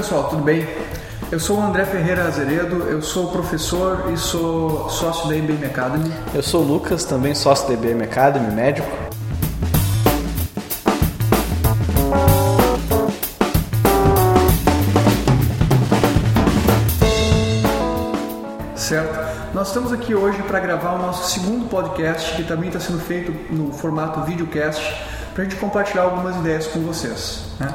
Pessoal, tudo bem? Eu sou o André Ferreira Azeredo, eu sou professor e sou sócio da IBM Academy. Eu sou o Lucas, também sócio da IBM Academy, médico. Certo? Nós estamos aqui hoje para gravar o nosso segundo podcast, que também está sendo feito no formato videocast, para a gente compartilhar algumas ideias com vocês. Né?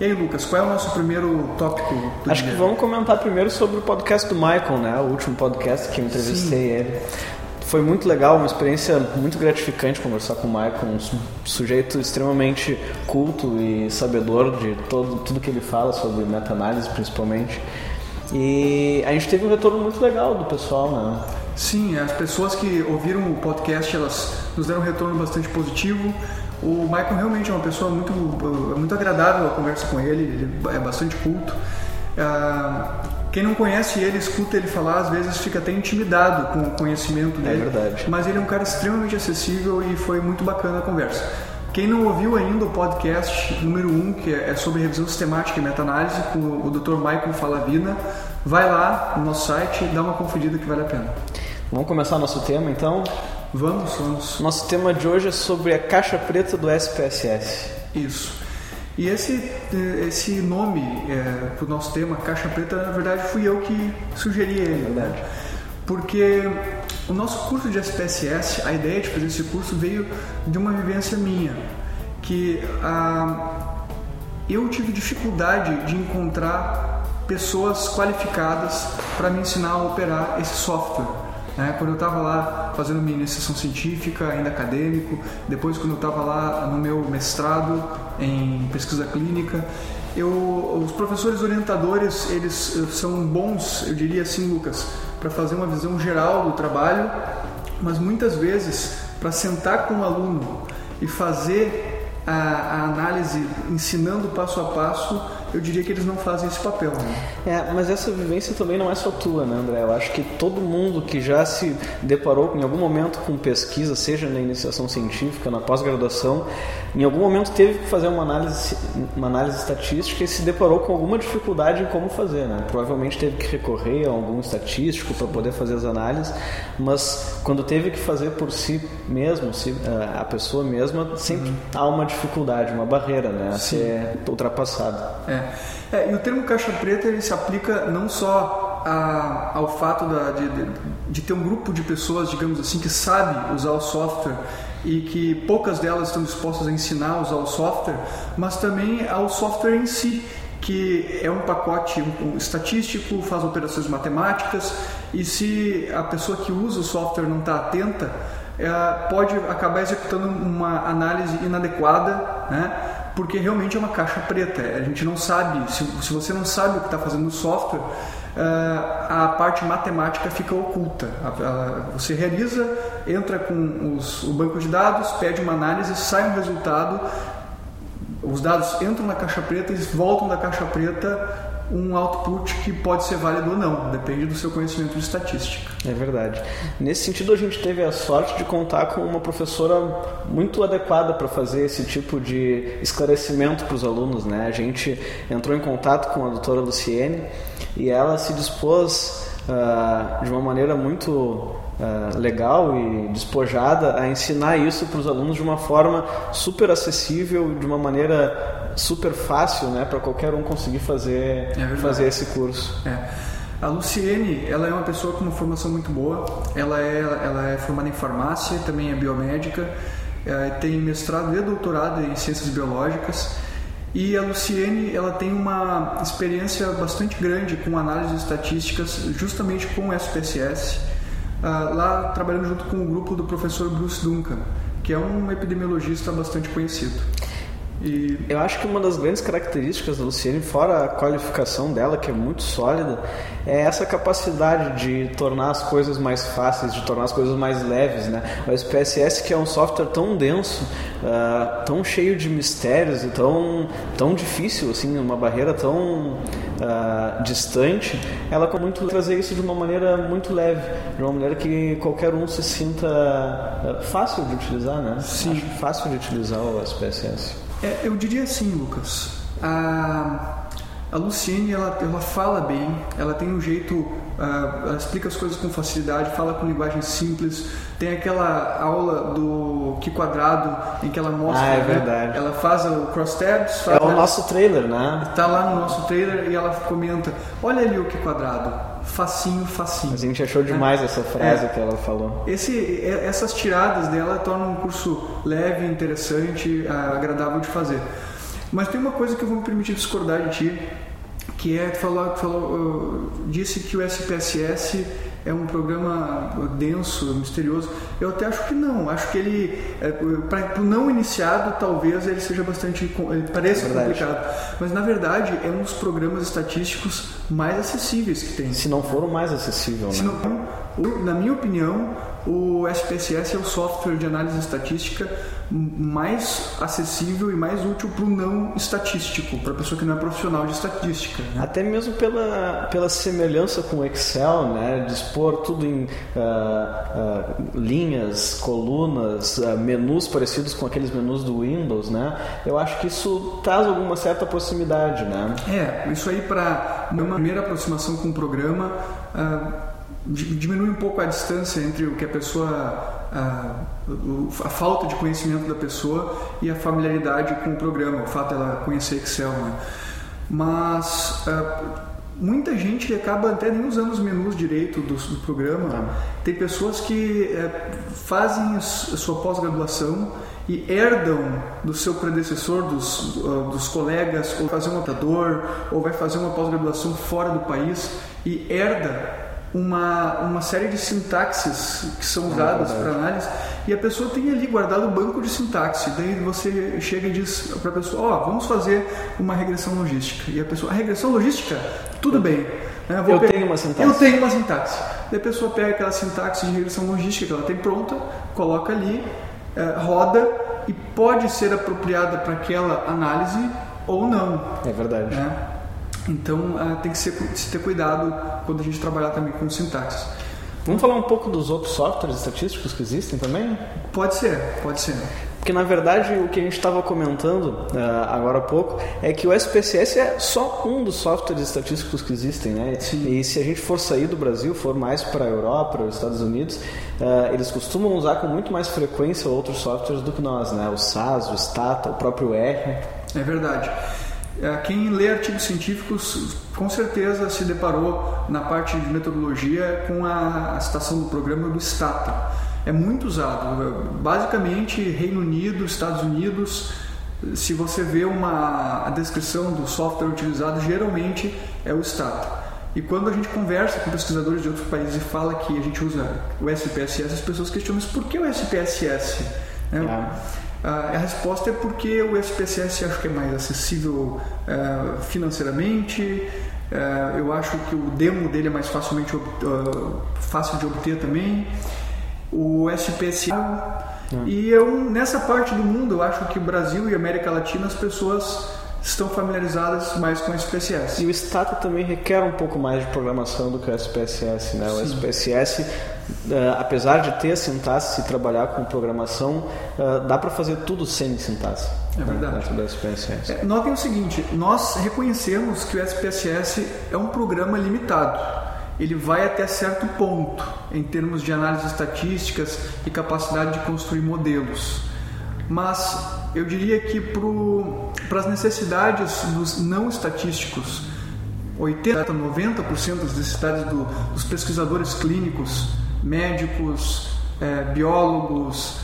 E aí, Lucas, qual é o nosso primeiro tópico do Acho dia? que vamos comentar primeiro sobre o podcast do Michael, né? O último podcast que eu entrevistei Sim. ele. Foi muito legal, uma experiência muito gratificante conversar com o Michael, um su- sujeito extremamente culto e sabedor de todo, tudo que ele fala sobre meta-análise, principalmente. E a gente teve um retorno muito legal do pessoal, né? Sim, as pessoas que ouviram o podcast, elas nos deram um retorno bastante positivo. O Michael realmente é uma pessoa muito, é muito agradável a conversa com ele, ele é bastante culto. Ah, quem não conhece ele, escuta ele falar, às vezes fica até intimidado com o conhecimento dele. verdade. Mas ele é um cara extremamente acessível e foi muito bacana a conversa. Quem não ouviu ainda o podcast número 1, um, que é sobre revisão sistemática e meta-análise, com o Dr. Michael Falavina, vai lá no nosso site e dá uma conferida que vale a pena. Vamos começar nosso tema então? Vamos, vamos. Nosso tema de hoje é sobre a caixa preta do SPSS. Isso. E esse, esse nome é, para o nosso tema, Caixa Preta, na verdade fui eu que sugeri ele. Verdade. Né? Porque o nosso curso de SPSS, a ideia de fazer esse curso veio de uma vivência minha. Que ah, eu tive dificuldade de encontrar pessoas qualificadas para me ensinar a operar esse software. Né? Quando eu estava lá fazendo minha iniciação científica, ainda acadêmico, depois quando eu estava lá no meu mestrado em pesquisa clínica, eu, os professores orientadores eles eh, são bons, eu diria assim, Lucas, para fazer uma visão geral do trabalho, mas muitas vezes para sentar com o aluno e fazer a, a análise ensinando passo a passo, eu diria que eles não fazem esse papel. Né? É, mas essa vivência também não é só tua, né, André? Eu acho que todo mundo que já se deparou em algum momento com pesquisa, seja na iniciação científica, na pós-graduação, em algum momento teve que fazer uma análise, uma análise estatística e se deparou com alguma dificuldade em como fazer, né? Provavelmente teve que recorrer a algum estatístico para poder fazer as análises, mas quando teve que fazer por si mesmo, se, a- a pessoa mesma, sempre há uma dificuldade, uma barreira, né, a Sim. ser ultrapassada. É. É, e o termo caixa preta ele se aplica não só a- ao fato da- de, de- de ter um grupo de pessoas, digamos assim, que sabe usar o software e que poucas delas estão dispostas a ensinar a usar o software, mas também ao software em si, que é um pacote estatístico, faz operações matemáticas e se a pessoa que usa o software não está atenta, é, pode acabar executando uma análise inadequada, né? Porque realmente é uma caixa preta. A gente não sabe, se, se você não sabe o que está fazendo no software, ah, a parte matemática fica oculta. Você realiza, entra com os- o banco de dados, pede uma análise, sai um resultado, os dados entram na caixa preta e voltam da caixa preta um output que pode ser válido ou não, depende do seu conhecimento de estatística. É verdade. Nesse sentido, a gente teve a sorte de contar com uma professora muito adequada para fazer esse tipo de esclarecimento para os alunos. Né? A gente entrou em contato com a doutora Luciene e ela se dispôs ah, de uma maneira muito ah, legal e despojada a ensinar isso para os alunos de uma forma super acessível, de uma maneira super fácil né, para qualquer um conseguir fazer, verdade. fazer esse curso. É. A Luciene, ela é uma pessoa com uma formação muito boa. Ela é, ela é formada em farmácia, também é biomédica, é, tem mestrado e doutorado em ciências biológicas. E a Luciene, ela tem uma experiência bastante grande com análises estatísticas, justamente com o SPSS, ah, lá trabalhando junto com o grupo do professor Bruce Duncan, que é um epidemiologista bastante conhecido. E Eu acho que uma das grandes características da Luciene, fora a qualificação dela, que é muito sólida, é essa capacidade de tornar as coisas mais fáceis, de tornar as coisas mais leves. Né? O SPSS, que é um software tão denso, ah, tão cheio de mistérios e tão, tão difícil, assim, uma barreira tão ah, distante, ela consegue muito trazer isso de uma maneira muito leve, de uma maneira que qualquer um se sinta ah, fácil de utilizar, né? Sim. Acho fácil de utilizar o SPSS. É, eu diria assim, Lucas. A, A Luciene, ela, ela fala bem, ela tem um jeito, uh, ela explica as coisas com facilidade, fala com linguagem simples. Tem aquela aula do que quadrado em que ela mostra. Ah, é né? verdade. Ela faz o crosstabs. É o nosso trailer, né? Tá lá no nosso trailer e ela comenta: Olha ali o que quadrado, facinho, facinho. A gente achou demais essa frase é. que ela falou. Esse, essas tiradas dela tornam um curso leve, interessante, agradável de fazer. Mas tem uma coisa que eu vou me permitir discordar de ti, que é, tu falou, falou, disse que o SPSS é um programa denso, misterioso. Eu até acho que não. Acho que ele, é, para o não iniciado, talvez ele seja bastante, ele pareça complicado. Mas na verdade é um dos programas estatísticos mais acessíveis que tem. Se não for o mais acessível, né? Não, na minha opinião, o SPSS é o software de análise estatística mais acessível e mais útil para o não estatístico, para a pessoa que não é profissional de estatística. Né? Até mesmo pela, pela semelhança com o Excel, né? dispor tudo em uh, uh, linhas, colunas, uh, menus parecidos com aqueles menus do Windows, né? eu acho que isso traz alguma certa proximidade. Né? É, isso aí para uma primeira aproximação com o programa diminui um pouco a distância entre o que a pessoa a, a, falta de conhecimento da pessoa e a familiaridade com o programa, o fato dela conhecer Excel, né? Mas muita gente acaba até nem usando os menus direito do, do programa. Ah. Tem pessoas que é, fazem a sua pós-graduação e herdam do seu predecessor, dos, uh, dos colegas, ou fazer um computador, ou vai fazer uma pós-graduação fora do país e herda uma, uma série de sintaxes que são ah, usadas é para análise e a pessoa tem ali guardado o banco de sintaxe. Daí você chega e diz para a pessoa: Ó, oh, vamos fazer uma regressão logística. E a pessoa: a regressão logística? Tudo bem. Né? eu pegar... tenho uma sintaxe. Eu tenho uma sintaxe. Daí a pessoa pega aquela sintaxe de regressão logística que ela tem pronta, coloca ali, eh, roda e pode ser apropriada para aquela análise ou não. É verdade. Né? Então uh, tem que ser, se ter cuidado quando a gente trabalhar também com sintaxe. Vamos falar um pouco dos outros softwares estatísticos que existem também? Pode ser, pode ser. Porque na verdade o que a gente estava comentando uh, agora há pouco é que o SPSS é só um dos softwares estatísticos que existem, né? Sim. E se a gente for sair do Brasil, for mais para a Europa, para os Estados Unidos, uh, eles costumam usar com muito mais frequência outros softwares do que nós, né? O SAS, o Stata, o próprio R. É verdade. É, quem lê artigos científicos com certeza se deparou na parte de metodologia com a, citação do programa do Stata. É muito usado. Basicamente, Reino Unido, Estados Unidos, se você vê uma, a descrição do software utilizado, geralmente é o Stata. E quando a gente conversa com pesquisadores de outros países e fala que a gente usa o SPSS, as pessoas questionam, mas por que o SPSS? Né? É. a resposta é porque o SPSS acho que é mais acessível uh, financeiramente, uh, eu acho que o demo dele é mais facilmente fácil de obter também. O SPSS e eu nessa parte do mundo eu acho que Brasil e América Latina as pessoas estão familiarizadas mais com o SPSS. E o Stata também requer um pouco mais de programação do que o SPSS, né? O SPSS, uh, apesar de ter sintaxe e trabalhar com programação, uh, dá para fazer tudo sem sintaxe. É verdade. Né? SPSS. É, notem o seguinte, nós reconhecemos que o SPSS é um programa limitado. Ele vai até certo ponto em termos de análise estatísticas e capacidade de construir modelos. Mas eu diria que para as necessidades dos não estatísticos, 80, 90% das necessidades do, dos pesquisadores clínicos, médicos, é, biólogos,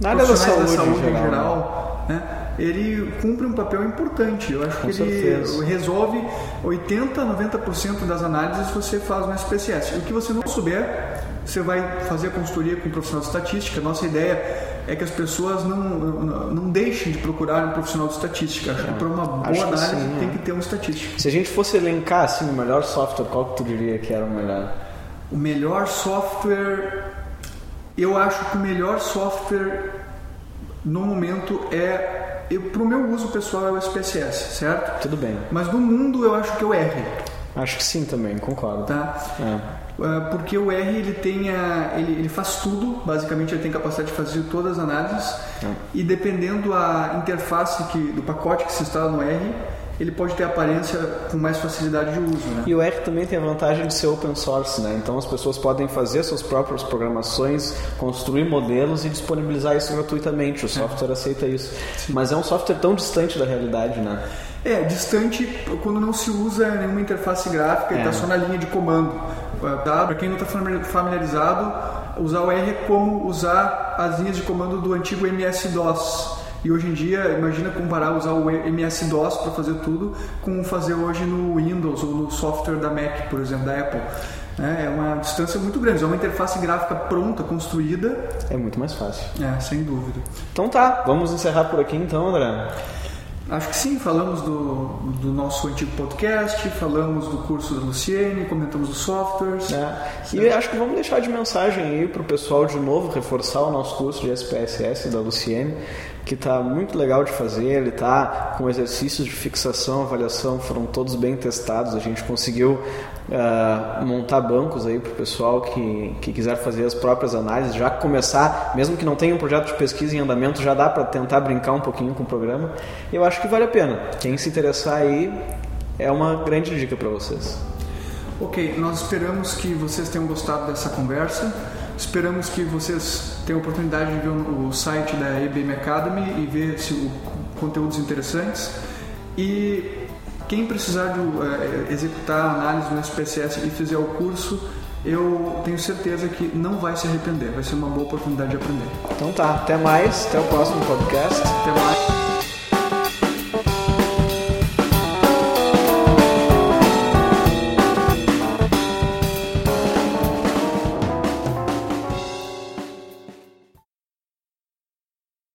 Nada da saúde, da saúde em geral, em geral né? ele cumpre um papel importante. Eu acho Com que certeza. ele resolve 80, 90% das análises você faz no SPSS. O que você não souber, você vai fazer a consultoria com um profissional de estatística. Nossa ideia é que as pessoas não, não, não deixem de procurar um profissional de estatística. Acho que para uma boa Acho análise sim, tem é. que ter um estatístico. Se a gente fosse elencar assim, o melhor software, qual que tu diria que era o melhor? O melhor software, eu acho que o melhor software no momento é para o meu uso pessoal é o SPSS, certo? Tudo bem. Mas no mundo eu acho que é o R. Acho que sim também, concordo. Tá? É. Ah, porque o R ele tem a, ele, ele, faz tudo, basicamente ele tem capacidade de fazer todas as análises é. e dependendo a interface que, do pacote que se instala no R, ele pode ter aparência com mais facilidade de uso. Né? E o R também tem a vantagem de ser open source, né? então as pessoas podem fazer suas próprias programações, construir modelos e disponibilizar isso gratuitamente. O software é. aceita isso. Sim. Mas é um software tão distante da realidade, né? É, distante quando não se usa nenhuma interface gráfica é. e está só na linha de comando. Tá? Para quem não está familiarizado, usar o R é como usar as linhas de comando do antigo MS-DOS. E hoje em dia, imagina comparar usar o MS-DOS para fazer tudo com fazer hoje no Windows ou no software da Mac, por exemplo, da Apple. É, é uma distância muito grande, é uma interface gráfica pronta, construída. É muito mais fácil. É, sem dúvida. Então tá, vamos encerrar por aqui então, André. Acho que sim, falamos do, do nosso antigo podcast, falamos do curso da Luciene, comentamos os softwares. É. E acho que vamos deixar de mensagem aí para o pessoal de novo reforçar o nosso curso de SPSS da Luciene, que está muito legal de fazer, ele está com exercícios de fixação, avaliação, foram todos bem testados, a gente conseguiu uh, montar bancos aí para o pessoal que, que quiser fazer as próprias análises, já começar, mesmo que não tenha um projeto de pesquisa em andamento, já dá para tentar brincar um pouquinho com o programa. Eu acho que vale a pena. Quem se interessar aí é uma grande dica para vocês. Ok, nós esperamos que vocês tenham gostado dessa conversa. Esperamos que vocês tenham a oportunidade de ver o site da IBM Academy e ver se o conteúdos interessantes. E quem precisar de, uh, executar a análise no SPSS e fizer o curso, eu tenho certeza que não vai se arrepender. Vai ser uma boa oportunidade de aprender. Então tá, até mais, até o próximo podcast. Até mais.